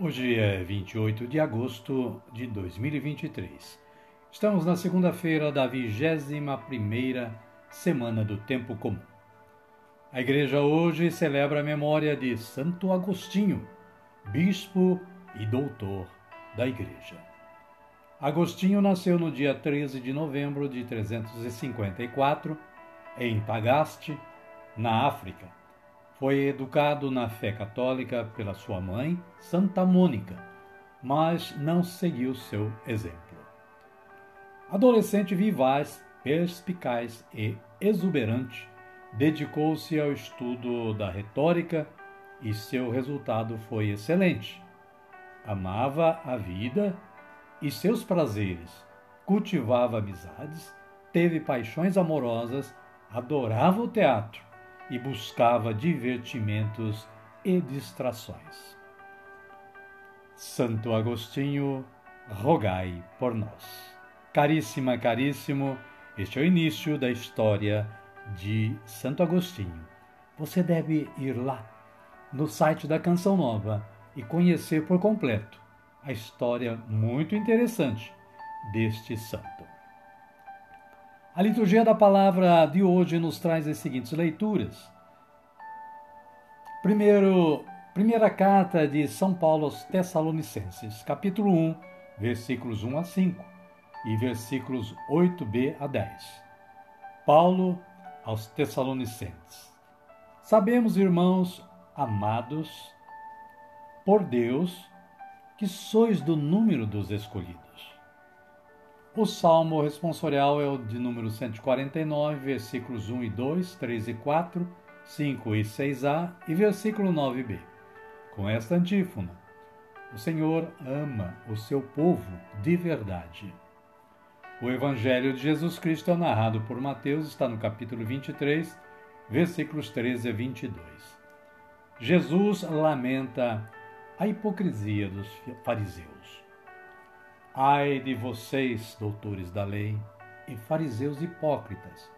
Hoje é 28 de agosto de 2023. Estamos na segunda-feira da 21ª semana do tempo comum. A igreja hoje celebra a memória de Santo Agostinho, bispo e doutor da igreja. Agostinho nasceu no dia 13 de novembro de 354 em Tagaste, na África foi educado na fé católica pela sua mãe, Santa Mônica, mas não seguiu seu exemplo. Adolescente vivaz, perspicaz e exuberante, dedicou-se ao estudo da retórica e seu resultado foi excelente. Amava a vida e seus prazeres, cultivava amizades, teve paixões amorosas, adorava o teatro e buscava divertimentos e distrações. Santo Agostinho, rogai por nós. Caríssima, caríssimo, este é o início da história de Santo Agostinho. Você deve ir lá no site da Canção Nova e conhecer por completo a história muito interessante deste santo. A liturgia da palavra de hoje nos traz as seguintes leituras. Primeiro, primeira carta de São Paulo aos Tessalonicenses, capítulo 1, versículos 1 a 5 e versículos 8b a 10. Paulo aos Tessalonicenses. Sabemos, irmãos amados, por Deus, que sois do número dos escolhidos o salmo responsorial é o de número 149, versículos 1 e 2, 3 e 4, 5 e 6a e versículo 9b. Com esta antífona: O Senhor ama o seu povo de verdade. O Evangelho de Jesus Cristo é narrado por Mateus, está no capítulo 23, versículos 13 a 22. Jesus lamenta a hipocrisia dos fariseus. Ai de vocês, doutores da lei e fariseus hipócritas,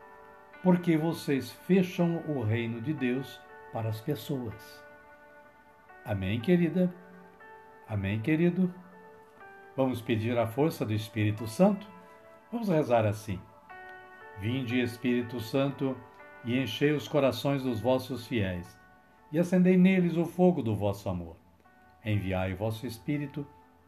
porque vocês fecham o reino de Deus para as pessoas. Amém, querida? Amém, querido? Vamos pedir a força do Espírito Santo? Vamos rezar assim. Vinde, Espírito Santo, e enchei os corações dos vossos fiéis, e acendei neles o fogo do vosso amor. Enviai o vosso Espírito, e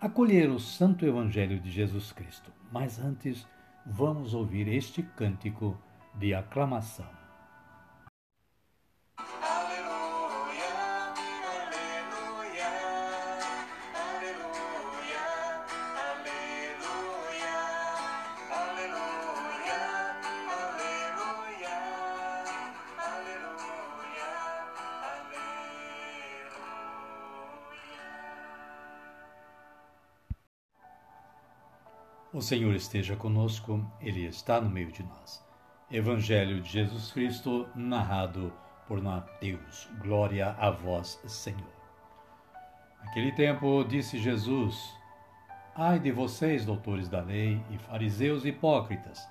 acolher o Santo Evangelho de Jesus Cristo. Mas antes, vamos ouvir este cântico de aclamação. O Senhor esteja conosco, Ele está no meio de nós. Evangelho de Jesus Cristo, narrado por Mateus. Glória a vós, Senhor. Naquele tempo disse Jesus Ai de vocês, doutores da lei e fariseus hipócritas,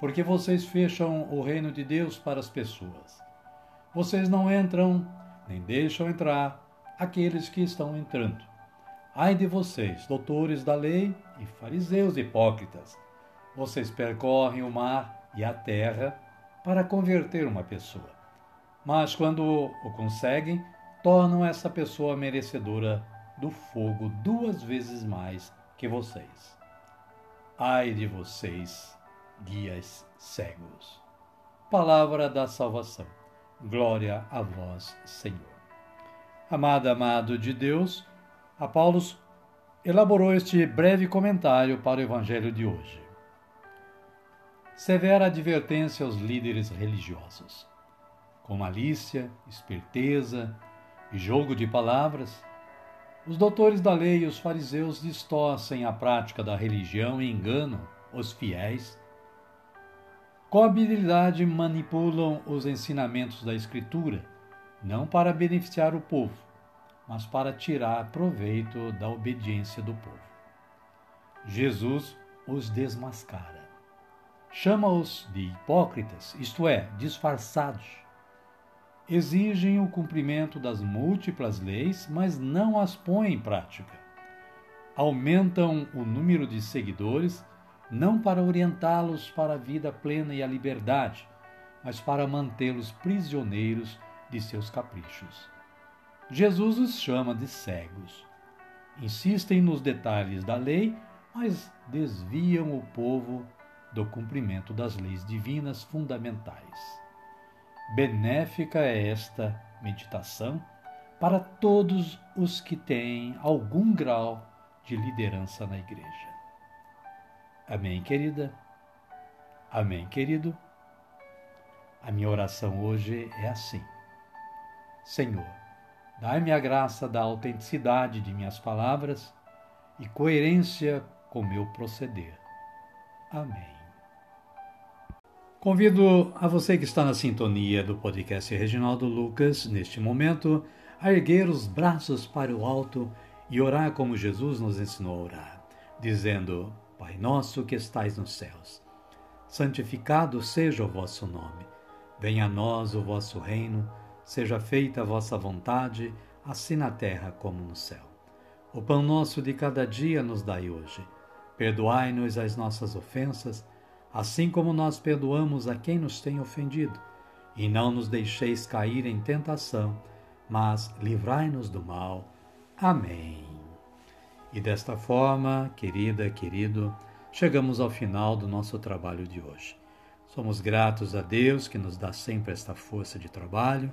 porque vocês fecham o reino de Deus para as pessoas. Vocês não entram, nem deixam entrar aqueles que estão entrando. Ai de vocês, doutores da lei e fariseus hipócritas, vocês percorrem o mar e a terra para converter uma pessoa. Mas quando o conseguem, tornam essa pessoa merecedora do fogo duas vezes mais que vocês. Ai de vocês, guias cegos. Palavra da salvação. Glória a vós, Senhor. Amado, amado de Deus, a Paulo elaborou este breve comentário para o Evangelho de hoje. Severa advertência aos líderes religiosos. Com malícia, esperteza e jogo de palavras, os doutores da lei e os fariseus distorcem a prática da religião e enganam os fiéis. Com habilidade manipulam os ensinamentos da Escritura, não para beneficiar o povo, mas para tirar proveito da obediência do povo. Jesus os desmascara. Chama-os de hipócritas, isto é, disfarçados exigem o cumprimento das múltiplas leis, mas não as põem em prática. Aumentam o número de seguidores não para orientá-los para a vida plena e a liberdade, mas para mantê-los prisioneiros de seus caprichos. Jesus os chama de cegos. Insistem nos detalhes da lei, mas desviam o povo do cumprimento das leis divinas fundamentais. Benéfica é esta meditação para todos os que têm algum grau de liderança na igreja. Amém, querida? Amém, querido? A minha oração hoje é assim: Senhor, dai-me a graça da autenticidade de minhas palavras e coerência com meu proceder. Amém. Convido a você que está na sintonia do podcast Reginaldo Lucas, neste momento, a erguer os braços para o alto e orar como Jesus nos ensinou a orar, dizendo: Pai nosso que estais nos céus, santificado seja o vosso nome. Venha a nós o vosso reino, seja feita a vossa vontade, assim na terra como no céu. O pão nosso de cada dia nos dai hoje. Perdoai-nos as nossas ofensas, assim como nós perdoamos a quem nos tem ofendido. E não nos deixeis cair em tentação, mas livrai-nos do mal. Amém. E desta forma, querida, querido, chegamos ao final do nosso trabalho de hoje. Somos gratos a Deus que nos dá sempre esta força de trabalho.